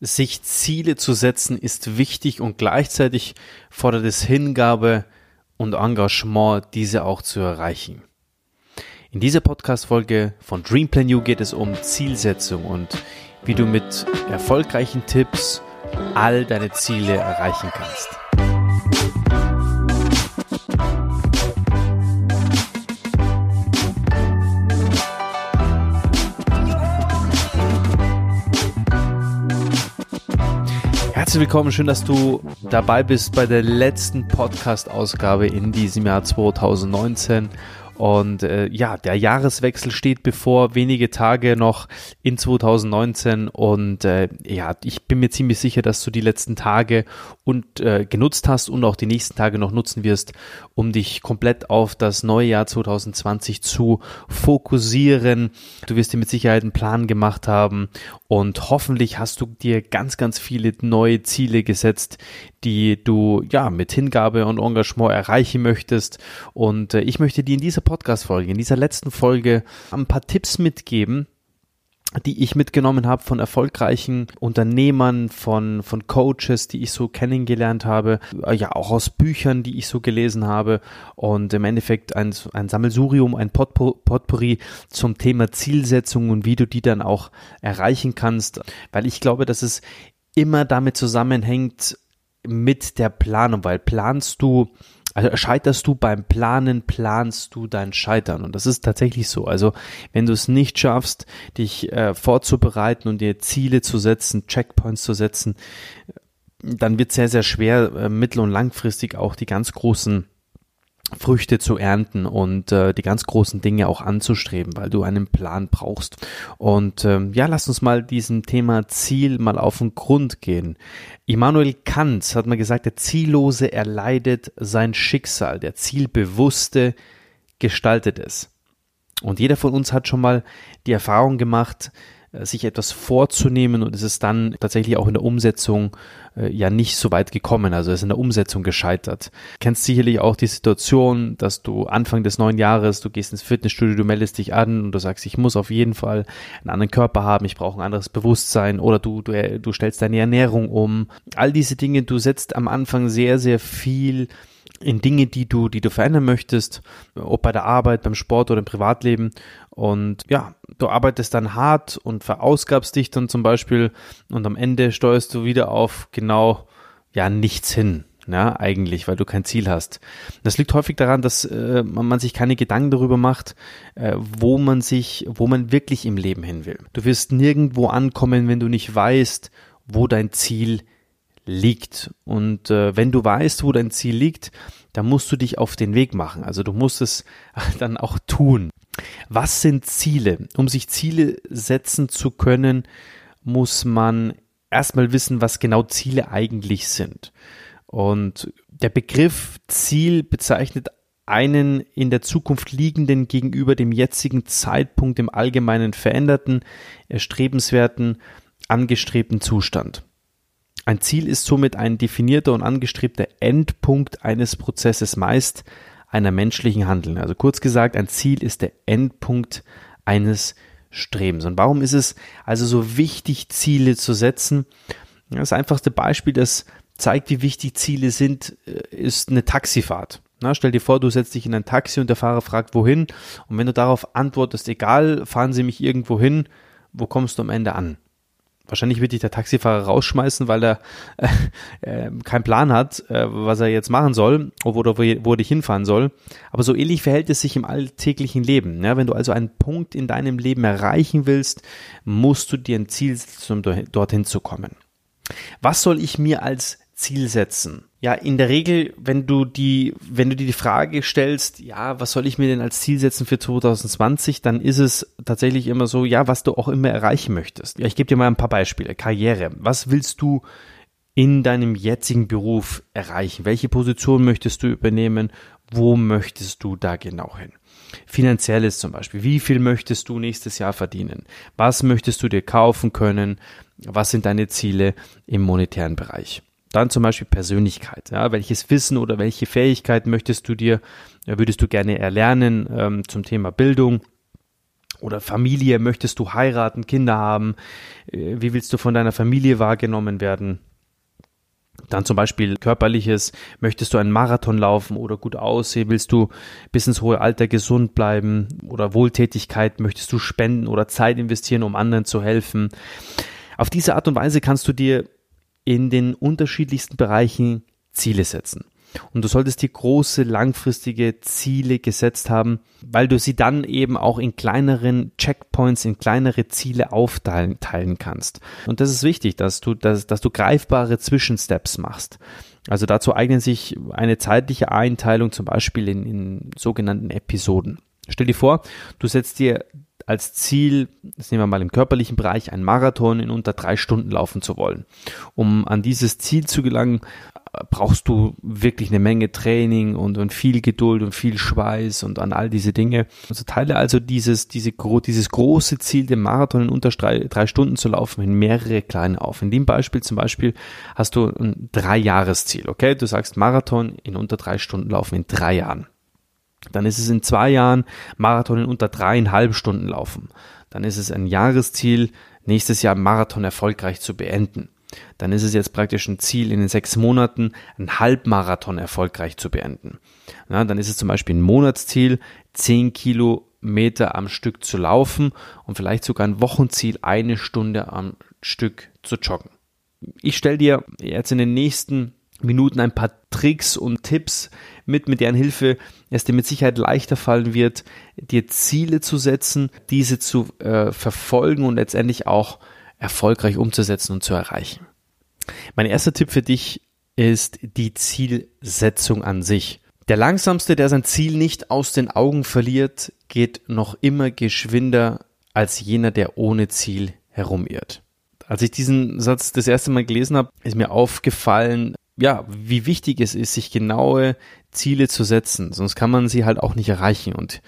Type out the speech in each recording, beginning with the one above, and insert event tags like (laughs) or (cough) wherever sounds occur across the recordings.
sich Ziele zu setzen ist wichtig und gleichzeitig fordert es Hingabe und Engagement, diese auch zu erreichen. In dieser Podcast-Folge von Dream Plan You geht es um Zielsetzung und wie du mit erfolgreichen Tipps all deine Ziele erreichen kannst. Herzlich willkommen, schön, dass du dabei bist bei der letzten Podcast-Ausgabe in diesem Jahr 2019. Und äh, ja, der Jahreswechsel steht bevor, wenige Tage noch in 2019. Und äh, ja, ich bin mir ziemlich sicher, dass du die letzten Tage und äh, genutzt hast und auch die nächsten Tage noch nutzen wirst, um dich komplett auf das neue Jahr 2020 zu fokussieren. Du wirst dir mit Sicherheit einen Plan gemacht haben und hoffentlich hast du dir ganz, ganz viele neue Ziele gesetzt, die du ja mit Hingabe und Engagement erreichen möchtest. Und äh, ich möchte dir in dieser Podcast-Folge, in dieser letzten Folge ein paar Tipps mitgeben, die ich mitgenommen habe von erfolgreichen Unternehmern, von, von Coaches, die ich so kennengelernt habe, äh, ja auch aus Büchern, die ich so gelesen habe und im Endeffekt ein, ein Sammelsurium, ein Potpourri zum Thema Zielsetzung und wie du die dann auch erreichen kannst, weil ich glaube, dass es immer damit zusammenhängt, mit der Planung, weil planst du, also scheiterst du beim Planen, planst du dein Scheitern. Und das ist tatsächlich so. Also wenn du es nicht schaffst, dich äh, vorzubereiten und dir Ziele zu setzen, Checkpoints zu setzen, dann wird es sehr, sehr schwer, äh, mittel- und langfristig auch die ganz großen Früchte zu ernten und äh, die ganz großen Dinge auch anzustreben, weil du einen Plan brauchst. Und ähm, ja, lass uns mal diesem Thema Ziel mal auf den Grund gehen. Immanuel Kant hat mal gesagt, der Ziellose erleidet sein Schicksal, der Zielbewusste gestaltet es. Und jeder von uns hat schon mal die Erfahrung gemacht, sich etwas vorzunehmen und es ist dann tatsächlich auch in der Umsetzung äh, ja nicht so weit gekommen, also es ist in der Umsetzung gescheitert. Kennst sicherlich auch die Situation, dass du Anfang des neuen Jahres, du gehst ins Fitnessstudio, du meldest dich an und du sagst, ich muss auf jeden Fall einen anderen Körper haben, ich brauche ein anderes Bewusstsein oder du, du, äh, du stellst deine Ernährung um. All diese Dinge, du setzt am Anfang sehr, sehr viel in Dinge, die du, die du verändern möchtest, ob bei der Arbeit, beim Sport oder im Privatleben. Und ja, du arbeitest dann hart und verausgabst dich dann zum Beispiel und am Ende steuerst du wieder auf genau, ja, nichts hin. Ja, eigentlich, weil du kein Ziel hast. Das liegt häufig daran, dass äh, man sich keine Gedanken darüber macht, äh, wo man sich, wo man wirklich im Leben hin will. Du wirst nirgendwo ankommen, wenn du nicht weißt, wo dein Ziel liegt. Und äh, wenn du weißt, wo dein Ziel liegt, dann musst du dich auf den Weg machen. Also du musst es (laughs) dann auch tun. Was sind Ziele? Um sich Ziele setzen zu können, muss man erstmal wissen, was genau Ziele eigentlich sind. Und der Begriff Ziel bezeichnet einen in der Zukunft liegenden gegenüber dem jetzigen Zeitpunkt im Allgemeinen veränderten, erstrebenswerten, angestrebten Zustand. Ein Ziel ist somit ein definierter und angestrebter Endpunkt eines Prozesses, meist einer menschlichen Handeln. Also kurz gesagt, ein Ziel ist der Endpunkt eines Strebens. Und warum ist es also so wichtig, Ziele zu setzen? Das einfachste Beispiel, das zeigt, wie wichtig Ziele sind, äh, ist eine Taxifahrt. Na, stell dir vor, du setzt dich in ein Taxi und der Fahrer fragt, wohin? Und wenn du darauf antwortest, egal, fahren Sie mich irgendwo hin, wo kommst du am Ende an? Wahrscheinlich wird dich der Taxifahrer rausschmeißen, weil er (laughs) äh, äh, keinen Plan hat, äh, was er jetzt machen soll oder wo, wo er dich hinfahren soll. Aber so ähnlich verhält es sich im alltäglichen Leben. Ja, wenn du also einen Punkt in deinem Leben erreichen willst, musst du dir ein Ziel setzen, um dorthin zu kommen. Was soll ich mir als Ziel setzen? Ja, in der Regel, wenn du die, wenn du dir die Frage stellst, ja, was soll ich mir denn als Ziel setzen für 2020, dann ist es tatsächlich immer so, ja, was du auch immer erreichen möchtest. Ja, ich gebe dir mal ein paar Beispiele. Karriere. Was willst du in deinem jetzigen Beruf erreichen? Welche Position möchtest du übernehmen? Wo möchtest du da genau hin? Finanzielles zum Beispiel. Wie viel möchtest du nächstes Jahr verdienen? Was möchtest du dir kaufen können? Was sind deine Ziele im monetären Bereich? Dann zum Beispiel Persönlichkeit. Ja, welches Wissen oder welche Fähigkeit möchtest du dir, würdest du gerne erlernen ähm, zum Thema Bildung? Oder Familie, möchtest du heiraten, Kinder haben? Äh, wie willst du von deiner Familie wahrgenommen werden? Dann zum Beispiel körperliches, möchtest du einen Marathon laufen oder gut aussehen, willst du bis ins hohe Alter gesund bleiben oder Wohltätigkeit, möchtest du spenden oder Zeit investieren, um anderen zu helfen. Auf diese Art und Weise kannst du dir in den unterschiedlichsten Bereichen Ziele setzen. Und du solltest dir große, langfristige Ziele gesetzt haben, weil du sie dann eben auch in kleineren Checkpoints, in kleinere Ziele aufteilen teilen kannst. Und das ist wichtig, dass du, dass, dass du greifbare Zwischensteps machst. Also dazu eignen sich eine zeitliche Einteilung zum Beispiel in, in sogenannten Episoden. Stell dir vor, du setzt dir als Ziel, das nehmen wir mal im körperlichen Bereich, einen Marathon in unter drei Stunden laufen zu wollen. Um an dieses Ziel zu gelangen, brauchst du wirklich eine Menge Training und, und viel Geduld und viel Schweiß und an all diese Dinge. Also teile also dieses, diese, dieses große Ziel, den Marathon in unter drei, drei Stunden zu laufen, in mehrere kleine auf. In dem Beispiel zum Beispiel hast du ein Drei-Jahres-Ziel, okay? Du sagst Marathon in unter drei Stunden laufen in drei Jahren. Dann ist es in zwei Jahren Marathon in unter dreieinhalb Stunden laufen. Dann ist es ein Jahresziel, nächstes Jahr Marathon erfolgreich zu beenden dann ist es jetzt praktisch ein Ziel, in den sechs Monaten einen Halbmarathon erfolgreich zu beenden. Na, dann ist es zum Beispiel ein Monatsziel, zehn Kilometer am Stück zu laufen und vielleicht sogar ein Wochenziel, eine Stunde am Stück zu joggen. Ich stelle dir jetzt in den nächsten Minuten ein paar Tricks und Tipps mit, mit deren Hilfe es dir mit Sicherheit leichter fallen wird, dir Ziele zu setzen, diese zu äh, verfolgen und letztendlich auch erfolgreich umzusetzen und zu erreichen. Mein erster Tipp für dich ist die Zielsetzung an sich. Der langsamste, der sein Ziel nicht aus den Augen verliert, geht noch immer geschwinder als jener, der ohne Ziel herumirrt. Als ich diesen Satz das erste Mal gelesen habe, ist mir aufgefallen, ja, wie wichtig es ist, sich genaue Ziele zu setzen, sonst kann man sie halt auch nicht erreichen und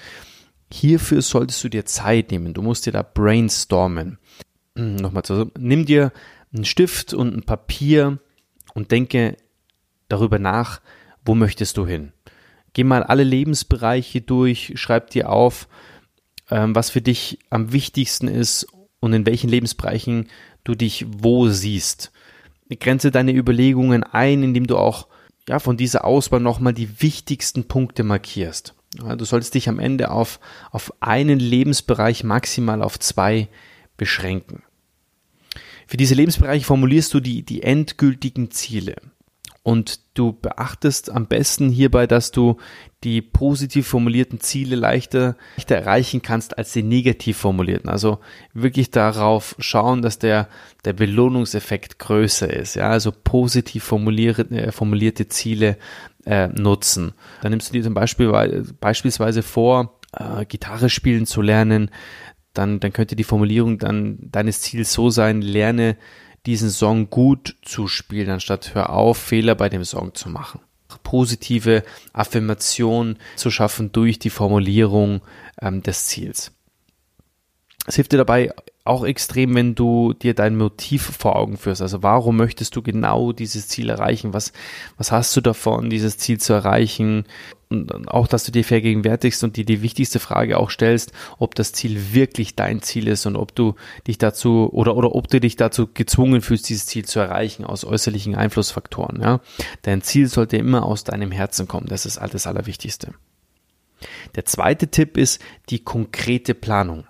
hierfür solltest du dir Zeit nehmen. Du musst dir da brainstormen. Hm, nochmal zu, nimm dir einen Stift und ein Papier und denke darüber nach, wo möchtest du hin. Geh mal alle Lebensbereiche durch, schreib dir auf, ähm, was für dich am wichtigsten ist und in welchen Lebensbereichen du dich wo siehst. Grenze deine Überlegungen ein, indem du auch ja, von dieser Auswahl nochmal die wichtigsten Punkte markierst. Du solltest dich am Ende auf, auf einen Lebensbereich, maximal auf zwei beschränken. Für diese Lebensbereiche formulierst du die, die endgültigen Ziele. Und du beachtest am besten hierbei, dass du die positiv formulierten Ziele leichter, leichter erreichen kannst als die negativ formulierten. Also wirklich darauf schauen, dass der, der Belohnungseffekt größer ist. Ja, also positiv formulierte, äh, formulierte Ziele äh, nutzen. Dann nimmst du dir zum Beispiel beispielsweise vor, äh, Gitarre spielen zu lernen, dann, dann könnte die Formulierung dann deines Ziels so sein, lerne diesen Song gut zu spielen, anstatt hör auf, Fehler bei dem Song zu machen. Positive Affirmation zu schaffen durch die Formulierung ähm, des Ziels. Es hilft dir dabei auch extrem, wenn du dir dein Motiv vor Augen führst. Also warum möchtest du genau dieses Ziel erreichen? Was, was hast du davon, dieses Ziel zu erreichen? Und auch, dass du dir vergegenwärtigst und dir die wichtigste Frage auch stellst, ob das Ziel wirklich dein Ziel ist und ob du dich dazu oder, oder ob du dich dazu gezwungen fühlst, dieses Ziel zu erreichen aus äußerlichen Einflussfaktoren. Ja? Dein Ziel sollte immer aus deinem Herzen kommen. Das ist das Allerwichtigste. Der zweite Tipp ist die konkrete Planung.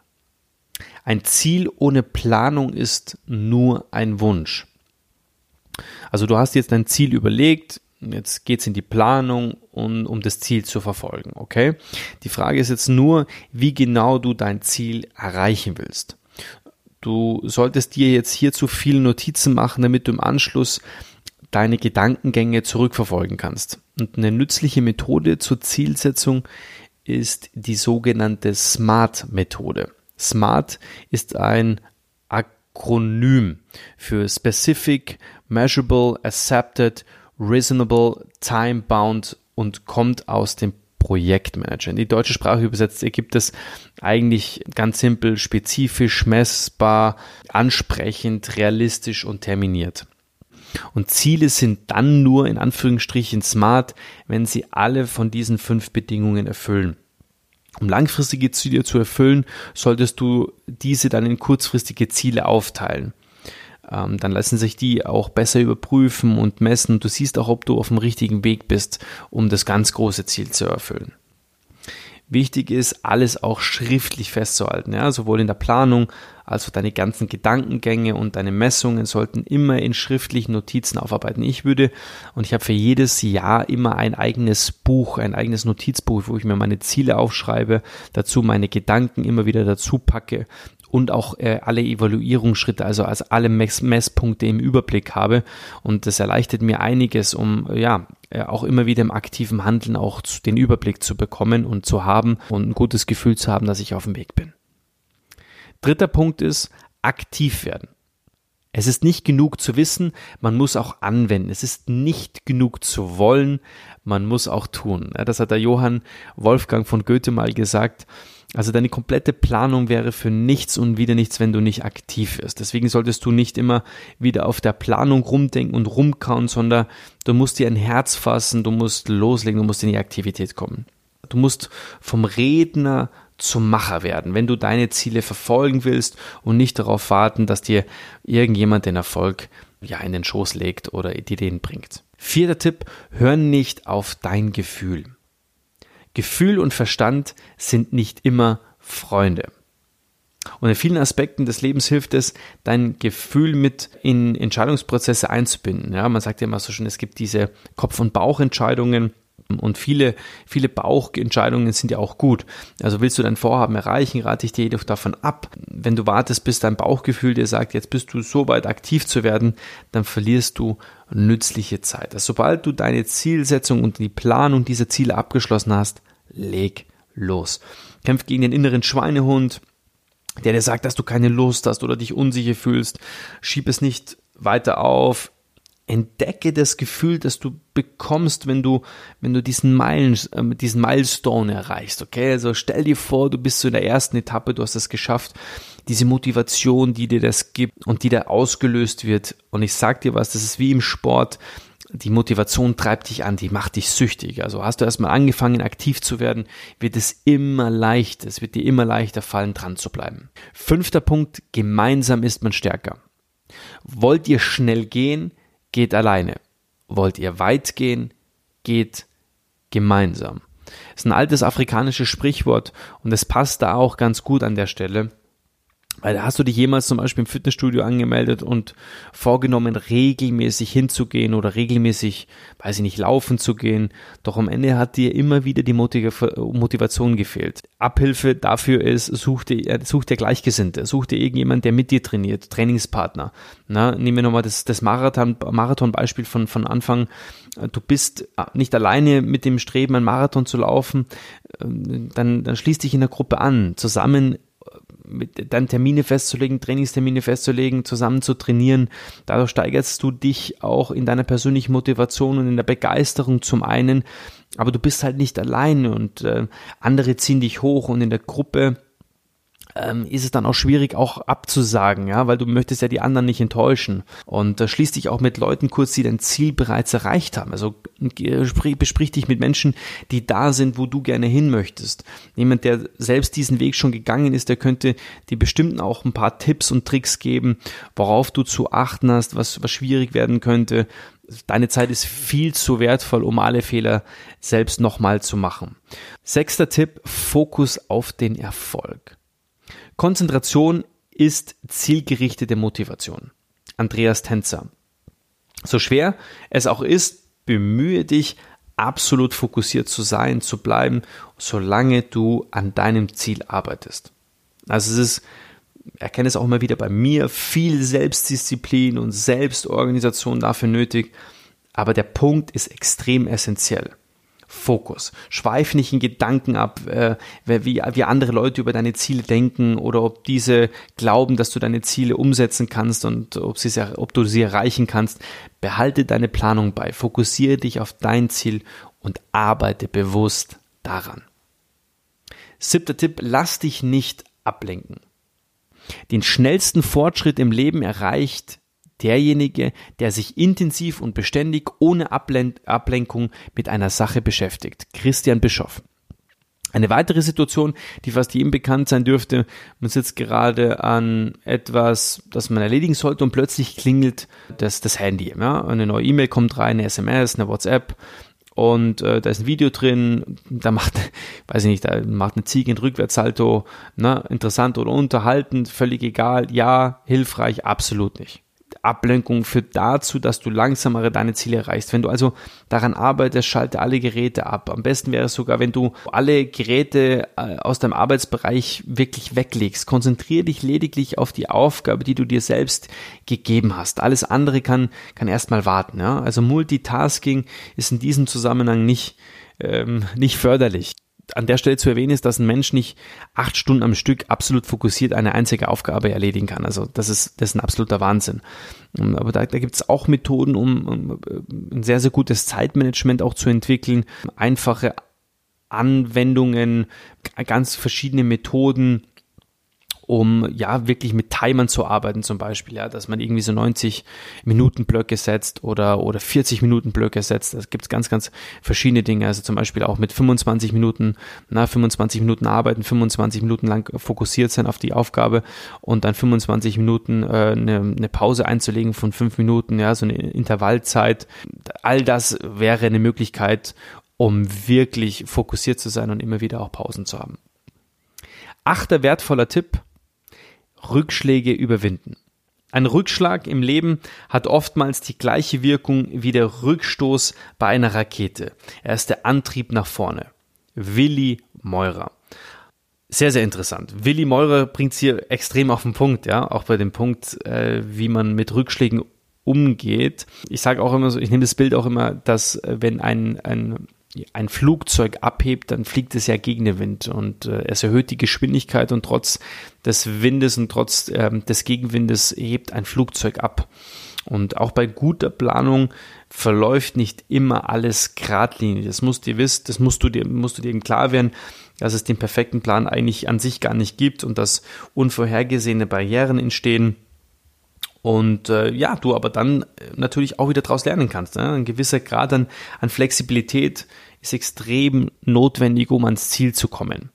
Ein Ziel ohne Planung ist nur ein Wunsch. Also du hast jetzt dein Ziel überlegt, jetzt geht es in die Planung, um, um das Ziel zu verfolgen, okay? Die Frage ist jetzt nur, wie genau du dein Ziel erreichen willst. Du solltest dir jetzt hierzu viele Notizen machen, damit du im Anschluss deine Gedankengänge zurückverfolgen kannst. Und eine nützliche Methode zur Zielsetzung ist die sogenannte SMART-Methode. SMART ist ein Akronym für Specific, Measurable, Accepted, Reasonable, Time-Bound und kommt aus dem Projektmanager. In die deutsche Sprache übersetzt ergibt es eigentlich ganz simpel, spezifisch, messbar, ansprechend, realistisch und terminiert. Und Ziele sind dann nur in Anführungsstrichen smart, wenn sie alle von diesen fünf Bedingungen erfüllen. Um langfristige Ziele zu erfüllen, solltest du diese dann in kurzfristige Ziele aufteilen. Ähm, dann lassen sich die auch besser überprüfen und messen. Du siehst auch, ob du auf dem richtigen Weg bist, um das ganz große Ziel zu erfüllen. Wichtig ist, alles auch schriftlich festzuhalten, ja, sowohl in der Planung als auch deine ganzen Gedankengänge und deine Messungen sollten immer in schriftlichen Notizen aufarbeiten. Ich würde, und ich habe für jedes Jahr immer ein eigenes Buch, ein eigenes Notizbuch, wo ich mir meine Ziele aufschreibe, dazu meine Gedanken immer wieder dazu packe und auch äh, alle Evaluierungsschritte, also als alle Mess Messpunkte im Überblick habe. Und das erleichtert mir einiges, um ja äh, auch immer wieder im aktiven Handeln auch den Überblick zu bekommen und zu haben und ein gutes Gefühl zu haben, dass ich auf dem Weg bin. Dritter Punkt ist aktiv werden. Es ist nicht genug zu wissen, man muss auch anwenden. Es ist nicht genug zu wollen, man muss auch tun. Das hat der Johann Wolfgang von Goethe mal gesagt. Also deine komplette Planung wäre für nichts und wieder nichts, wenn du nicht aktiv wirst. Deswegen solltest du nicht immer wieder auf der Planung rumdenken und rumkauen, sondern du musst dir ein Herz fassen, du musst loslegen, du musst in die Aktivität kommen. Du musst vom Redner zum Macher werden, wenn du deine Ziele verfolgen willst und nicht darauf warten, dass dir irgendjemand den Erfolg ja in den Schoß legt oder dir den bringt. Vierter Tipp, hör nicht auf dein Gefühl. Gefühl und Verstand sind nicht immer Freunde. Und in vielen Aspekten des Lebens hilft es, dein Gefühl mit in Entscheidungsprozesse einzubinden. Ja, man sagt ja immer so schon, es gibt diese Kopf- und Bauchentscheidungen. Und viele, viele Bauchentscheidungen sind ja auch gut. Also willst du dein Vorhaben erreichen, rate ich dir jedoch davon ab. Wenn du wartest, bis dein Bauchgefühl dir sagt, jetzt bist du so weit aktiv zu werden, dann verlierst du nützliche Zeit. Also sobald du deine Zielsetzung und die Planung dieser Ziele abgeschlossen hast, leg los. Kämpf gegen den inneren Schweinehund, der dir sagt, dass du keine Lust hast oder dich unsicher fühlst. Schieb es nicht weiter auf. Entdecke das Gefühl, das du bekommst, wenn du, wenn du diesen, Meilen, äh, diesen Milestone erreichst. Okay, also stell dir vor, du bist so in der ersten Etappe, du hast es geschafft. Diese Motivation, die dir das gibt und die da ausgelöst wird. Und ich sag dir was, das ist wie im Sport die Motivation treibt dich an, die macht dich süchtig. Also hast du erstmal angefangen, aktiv zu werden, wird es immer leichter, es wird dir immer leichter fallen, dran zu bleiben. Fünfter Punkt, gemeinsam ist man stärker. Wollt ihr schnell gehen, geht alleine. Wollt ihr weit gehen, geht gemeinsam. Das ist ein altes afrikanisches Sprichwort und es passt da auch ganz gut an der Stelle. Weil hast du dich jemals zum Beispiel im Fitnessstudio angemeldet und vorgenommen, regelmäßig hinzugehen oder regelmäßig, weiß ich nicht, laufen zu gehen? Doch am Ende hat dir immer wieder die Motivation gefehlt. Abhilfe dafür ist, such dir, such dir Gleichgesinnte, such dir irgendjemand, der mit dir trainiert, Trainingspartner. Na, nehmen wir nochmal das, das Marathon, Marathon-Beispiel von, von Anfang. Du bist nicht alleine mit dem Streben, ein Marathon zu laufen, dann, dann schließ dich in der Gruppe an. Zusammen mit, dann Termine festzulegen, Trainingstermine festzulegen, zusammen zu trainieren. Dadurch steigerst du dich auch in deiner persönlichen Motivation und in der Begeisterung zum einen, aber du bist halt nicht allein und äh, andere ziehen dich hoch und in der Gruppe ähm, ist es dann auch schwierig, auch abzusagen, ja, weil du möchtest ja die anderen nicht enttäuschen. Und äh, schließ dich auch mit Leuten kurz, die dein Ziel bereits erreicht haben. Also äh, sprich, besprich dich mit Menschen, die da sind, wo du gerne hin möchtest. Jemand, der selbst diesen Weg schon gegangen ist, der könnte dir bestimmt auch ein paar Tipps und Tricks geben, worauf du zu achten hast, was, was schwierig werden könnte. Deine Zeit ist viel zu wertvoll, um alle Fehler selbst nochmal zu machen. Sechster Tipp, Fokus auf den Erfolg. Konzentration ist zielgerichtete Motivation. Andreas Tänzer. So schwer es auch ist, bemühe dich, absolut fokussiert zu sein, zu bleiben, solange du an deinem Ziel arbeitest. Also es ist, erkenne es auch immer wieder bei mir, viel Selbstdisziplin und Selbstorganisation dafür nötig, aber der Punkt ist extrem essentiell. Fokus. Schweif nicht in Gedanken ab, äh, wie, wie andere Leute über deine Ziele denken oder ob diese glauben, dass du deine Ziele umsetzen kannst und ob, sie, ob du sie erreichen kannst. Behalte deine Planung bei, fokussiere dich auf dein Ziel und arbeite bewusst daran. Siebter Tipp, lass dich nicht ablenken. Den schnellsten Fortschritt im Leben erreicht derjenige, der sich intensiv und beständig ohne Ablen Ablenkung mit einer Sache beschäftigt. Christian Bischoff. Eine weitere Situation, die fast jedem bekannt sein dürfte, man sitzt gerade an etwas, das man erledigen sollte und plötzlich klingelt das, das Handy. Ja? Eine neue E-Mail kommt rein, eine SMS, eine WhatsApp und äh, da ist ein Video drin, da macht, (laughs) weiß ich nicht, da macht eine Ziege ein Rückwärtssalto, ne? interessant oder unterhaltend, völlig egal, ja, hilfreich, absolut nicht. Ablenkung führt dazu, dass du langsamere deine Ziele erreichst. Wenn du also daran arbeitest, schalte alle Geräte ab. Am besten wäre es sogar, wenn du alle Geräte äh, aus deinem Arbeitsbereich wirklich weglegst. Konzentriere dich lediglich auf die Aufgabe, die du dir selbst gegeben hast. Alles andere kann, kann erstmal warten. Ja? Also Multitasking ist in diesem Zusammenhang nicht, ähm, nicht förderlich an der Stelle zu erwähnen ist, dass ein Mensch nicht acht Stunden am Stück absolut fokussiert eine einzige Aufgabe erledigen kann. Also das ist, das ist ein absoluter Wahnsinn. Ähm, aber da, da gibt es auch Methoden, um, um äh, ein sehr, sehr gutes Zeitmanagement auch zu entwickeln. Einfache Anwendungen, ganz verschiedene Methoden, um ja wirklich mit Timern zu arbeiten zum Beispiel, ja, dass man irgendwie so 90 Minuten Blöcke setzt oder oder 40 Minuten Blöcke setzt. Das gibt's ganz ganz verschiedene Dinge. Also zum Beispiel auch mit 25 Minuten, na 25 Minuten arbeiten, 25 Minuten lang fokussiert sein auf die Aufgabe und dann 25 Minuten äh, eine, eine Pause einzulegen von fünf Minuten, ja, so eine Intervallzeit. All das wäre eine Möglichkeit, um wirklich fokussiert zu sein und immer wieder auch Pausen zu haben. Achter wertvoller Tipp, Rückschläge überwinden. Ein Rückschlag im Leben hat oftmals die gleiche Wirkung wie der Rückstoß bei einer Rakete. Er ist der Antrieb nach vorne. Willi Meurer. Sehr, sehr interessant. Willi Meurer bringt es hier extrem auf den Punkt, ja, auch bei dem Punkt, äh, wie man mit Rückschlägen umgeht. Ich sage auch immer so, ich nehme das Bild auch immer, dass äh, wenn ein, ein ein Flugzeug abhebt, dann fliegt es ja gegen den Wind und äh, es erhöht die Geschwindigkeit und trotz des Windes und trotz ähm, des Gegenwindes hebt ein Flugzeug ab. Und auch bei guter Planung verläuft nicht immer alles geradlinig. Das musst du wissen, das musst du dir, musst du dir eben klar werden, dass es den perfekten Plan eigentlich an sich gar nicht gibt und dass unvorhergesehene Barrieren entstehen. Und äh, ja, du aber dann natürlich auch wieder daraus lernen kannst. Ne? Ein gewisser Grad an, an Flexibilität ist extrem notwendig, um ans Ziel zu kommen.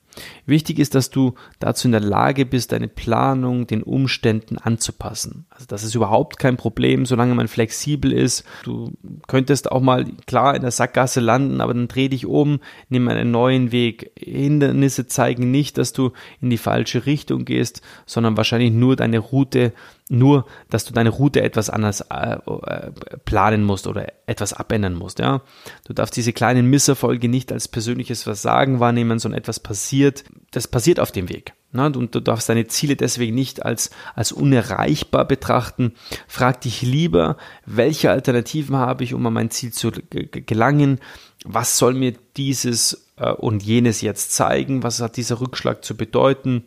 Wichtig ist, dass du dazu in der Lage bist, deine Planung den Umständen anzupassen. Also das ist überhaupt kein Problem, solange man flexibel ist. Du könntest auch mal klar in der Sackgasse landen, aber dann dreh dich um, nimm einen neuen Weg. Hindernisse zeigen nicht, dass du in die falsche Richtung gehst, sondern wahrscheinlich nur deine Route nur, dass du deine Route etwas anders äh, äh, planen musst oder etwas abändern musst. Ja, du darfst diese kleinen Misserfolge nicht als persönliches Versagen wahrnehmen, sondern etwas passiert. Das passiert auf dem Weg. Ne? Und du darfst deine Ziele deswegen nicht als als unerreichbar betrachten. Frag dich lieber, welche Alternativen habe ich, um an mein Ziel zu gelangen? Was soll mir dieses äh, und jenes jetzt zeigen? Was hat dieser Rückschlag zu bedeuten?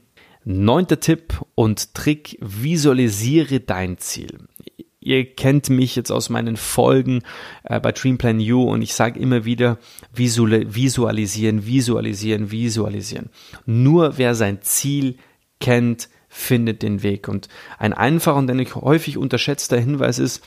Neunter Tipp und Trick, visualisiere dein Ziel. Ihr kennt mich jetzt aus meinen Folgen äh, bei Dreamplan U und ich sage immer wieder visualisieren, visualisieren, visualisieren. Nur wer sein Ziel kennt, findet den Weg. Und ein einfacher und häufig unterschätzter Hinweis ist,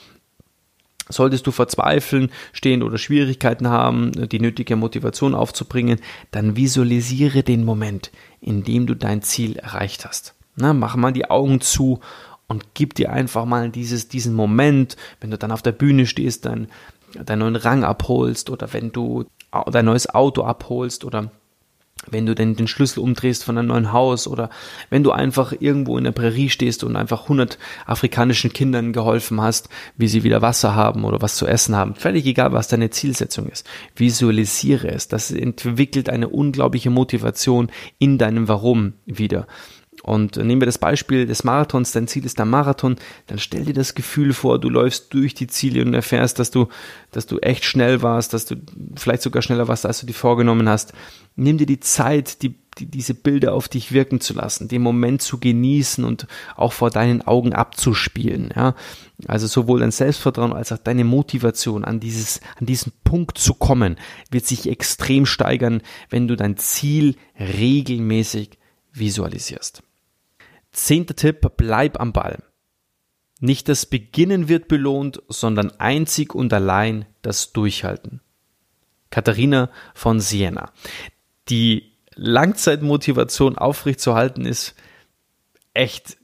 Solltest du verzweifeln, stehen oder Schwierigkeiten haben, die nötige Motivation aufzubringen, dann visualisiere den Moment, in dem du dein Ziel erreicht hast. Na, mach mal die Augen zu und gib dir einfach mal dieses, diesen Moment, wenn du dann auf der Bühne stehst, dein, deinen neuen Rang abholst oder wenn du dein neues Auto abholst oder wenn du denn den Schlüssel umdrehst von einem neuen Haus oder wenn du einfach irgendwo in der Prärie stehst und einfach 100 afrikanischen Kindern geholfen hast, wie sie wieder Wasser haben oder was zu essen haben. Völlig egal, was deine Zielsetzung ist. Visualisiere es. Das entwickelt eine unglaubliche Motivation in deinem Warum wieder. Und nehmen wir das Beispiel des Marathons, dein Ziel ist der Marathon, dann stell dir das Gefühl vor, du läufst durch die Ziele und erfährst, dass du, dass du echt schnell warst, dass du vielleicht sogar schneller warst, als du dir vorgenommen hast. Nimm dir die Zeit, die, die, diese Bilder auf dich wirken zu lassen, den Moment zu genießen und auch vor deinen Augen abzuspielen. Ja? Also sowohl dein Selbstvertrauen als auch deine Motivation an dieses, an diesen Punkt zu kommen, wird sich extrem steigern, wenn du dein Ziel regelmäßig visualisierst. Zehnter Tipp, bleib am Ball. Nicht das Beginnen wird belohnt, sondern einzig und allein das Durchhalten. Katharina von Siena. Die Langzeitmotivation aufrechtzuerhalten ist echt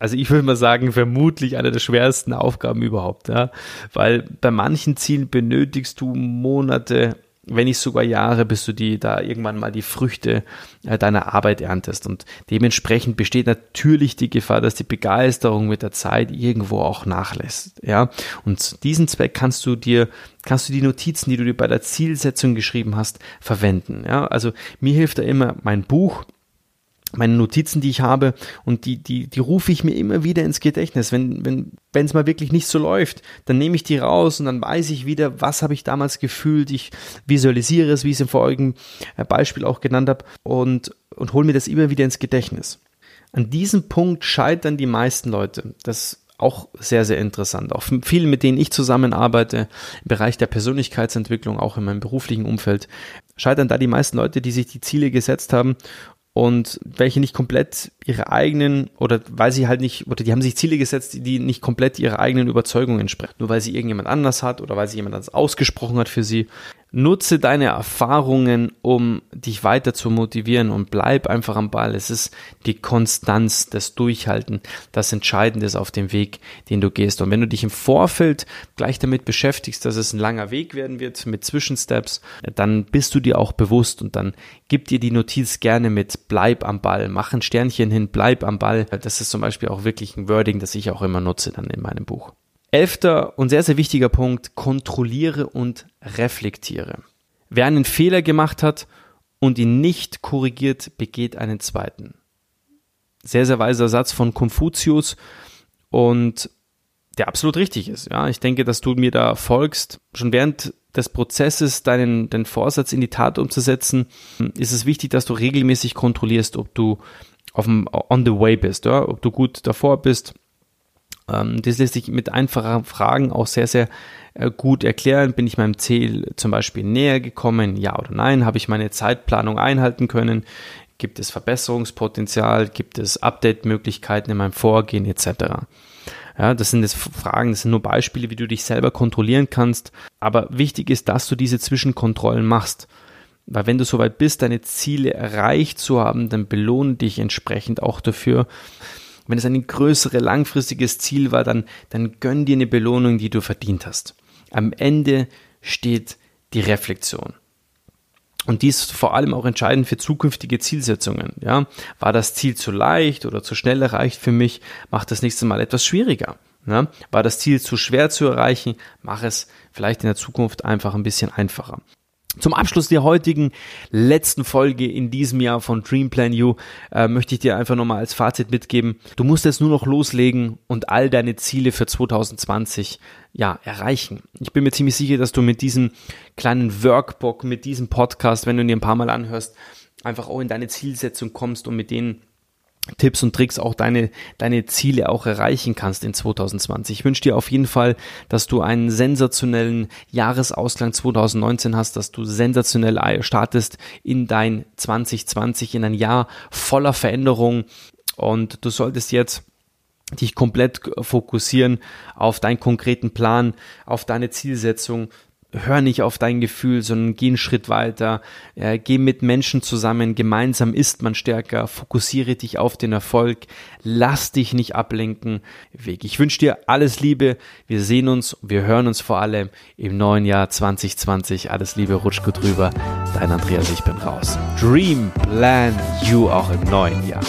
also ich würde mal sagen, vermutlich eine der schwersten Aufgaben überhaupt, ja. Weil bei manchen Zielen benötigst du Monate, wenn nicht sogar Jahre, bis du die da irgendwann mal die Früchte äh, deiner Arbeit erntest. Und dementsprechend besteht natürlich die Gefahr, dass die Begeisterung mit der Zeit irgendwo auch nachlässt. Ja. Und diesen Zweck kannst du dir, kannst du die Notizen, die du dir bei der Zielsetzung geschrieben hast, verwenden. Ja. Also mir hilft da immer mein Buch meine Notizen, die ich habe, und die, die, die rufe ich mir immer wieder ins Gedächtnis. Wenn, wenn, wenn es mal wirklich nicht so läuft, dann nehme ich die raus und dann weiß ich wieder, was habe ich damals gefühlt. Ich visualisiere es, wie ich es im vorigen äh, Beispiel auch genannt habe, und, und hole mir das immer wieder ins Gedächtnis. An diesem Punkt scheitern die meisten Leute. Das ist auch sehr, sehr interessant. Auch viele, mit denen ich zusammenarbeite, im Bereich der Persönlichkeitsentwicklung, auch in meinem beruflichen Umfeld, scheitern da die meisten Leute, die sich die Ziele gesetzt haben und welche nicht komplett ihre eigenen oder weil sie halt nicht oder die haben sich Ziele gesetzt, die nicht komplett ihrer eigenen Überzeugung entsprechen, nur weil sie irgendjemand anders hat oder weil sie jemand anders ausgesprochen hat für sie. Nutze deine Erfahrungen, um dich weiter zu motivieren und bleib einfach am Ball. Es ist die Konstanz, das Durchhalten, das Entscheidende ist auf dem Weg, den du gehst. Und wenn du dich im Vorfeld gleich damit beschäftigst, dass es ein langer Weg werden wird mit Zwischensteps, dann bist du dir auch bewusst und dann gib dir die Notiz gerne mit, bleib am Ball, mach ein Sternchen hin, bleib am Ball. Das ist zum Beispiel auch wirklich ein Wording, das ich auch immer nutze dann in meinem Buch. Elfter und sehr, sehr wichtiger Punkt, kontrolliere und reflektiere. Wer einen Fehler gemacht hat und ihn nicht korrigiert, begeht einen zweiten. Sehr, sehr weiser Satz von Konfuzius und der absolut richtig ist. Ja, ich denke, dass du mir da folgst. Schon während des Prozesses, deinen, deinen Vorsatz in die Tat umzusetzen, ist es wichtig, dass du regelmäßig kontrollierst, ob du auf dem, on the way bist, ja, ob du gut davor bist, das lässt sich mit einfachen Fragen auch sehr, sehr äh, gut erklären. Bin ich meinem Ziel zum Beispiel näher gekommen? Ja oder nein? Habe ich meine Zeitplanung einhalten können? Gibt es Verbesserungspotenzial? Gibt es Update-Möglichkeiten in meinem Vorgehen etc.? Ja, das sind jetzt Fragen, das sind nur Beispiele, wie du dich selber kontrollieren kannst. Aber wichtig ist, dass du diese Zwischenkontrollen machst. Weil wenn du soweit bist, deine Ziele erreicht zu haben, dann belohne dich entsprechend auch dafür. Wenn es ein größeres, langfristiges Ziel war, dann, dann gönn dir eine Belohnung, die du verdient hast. Am Ende steht die Reflexion. Und dies ist vor allem auch entscheidend für zukünftige Zielsetzungen. Ja, war das Ziel zu leicht oder zu schnell erreicht für mich? Macht das nächste Mal etwas schwieriger. Ja, war das Ziel zu schwer zu erreichen? Mach es vielleicht in der Zukunft einfach ein bisschen einfacher. Zum Abschluss der heutigen letzten Folge in diesem Jahr von Dream Plan You äh, möchte ich dir einfach nochmal als Fazit mitgeben. Du musst jetzt nur noch loslegen und all deine Ziele für 2020 ja erreichen. Ich bin mir ziemlich sicher, dass du mit diesem kleinen Workbook, mit diesem Podcast, wenn du ihn dir ein paar Mal anhörst, einfach auch in deine Zielsetzung kommst und mit denen Tipps und Tricks auch deine, deine Ziele auch erreichen kannst in 2020. Ich wünsche dir auf jeden Fall, dass du einen sensationellen Jahresausklang 2019 hast, dass du sensationell startest in dein 2020, in ein Jahr voller Veränderung und du solltest jetzt dich komplett fokussieren auf deinen konkreten Plan, auf deine Zielsetzung, hör nicht auf dein Gefühl, sondern geh einen Schritt weiter, äh, geh mit Menschen zusammen, gemeinsam ist man stärker, fokussiere dich auf den Erfolg, lass dich nicht ablenken. Weg. Ich wünsche dir alles Liebe, wir sehen uns, wir hören uns vor allem im neuen Jahr 2020. Alles Liebe, rutsch gut rüber. Dein Andreas, ich bin raus. Dream Plan You auch im neuen Jahr.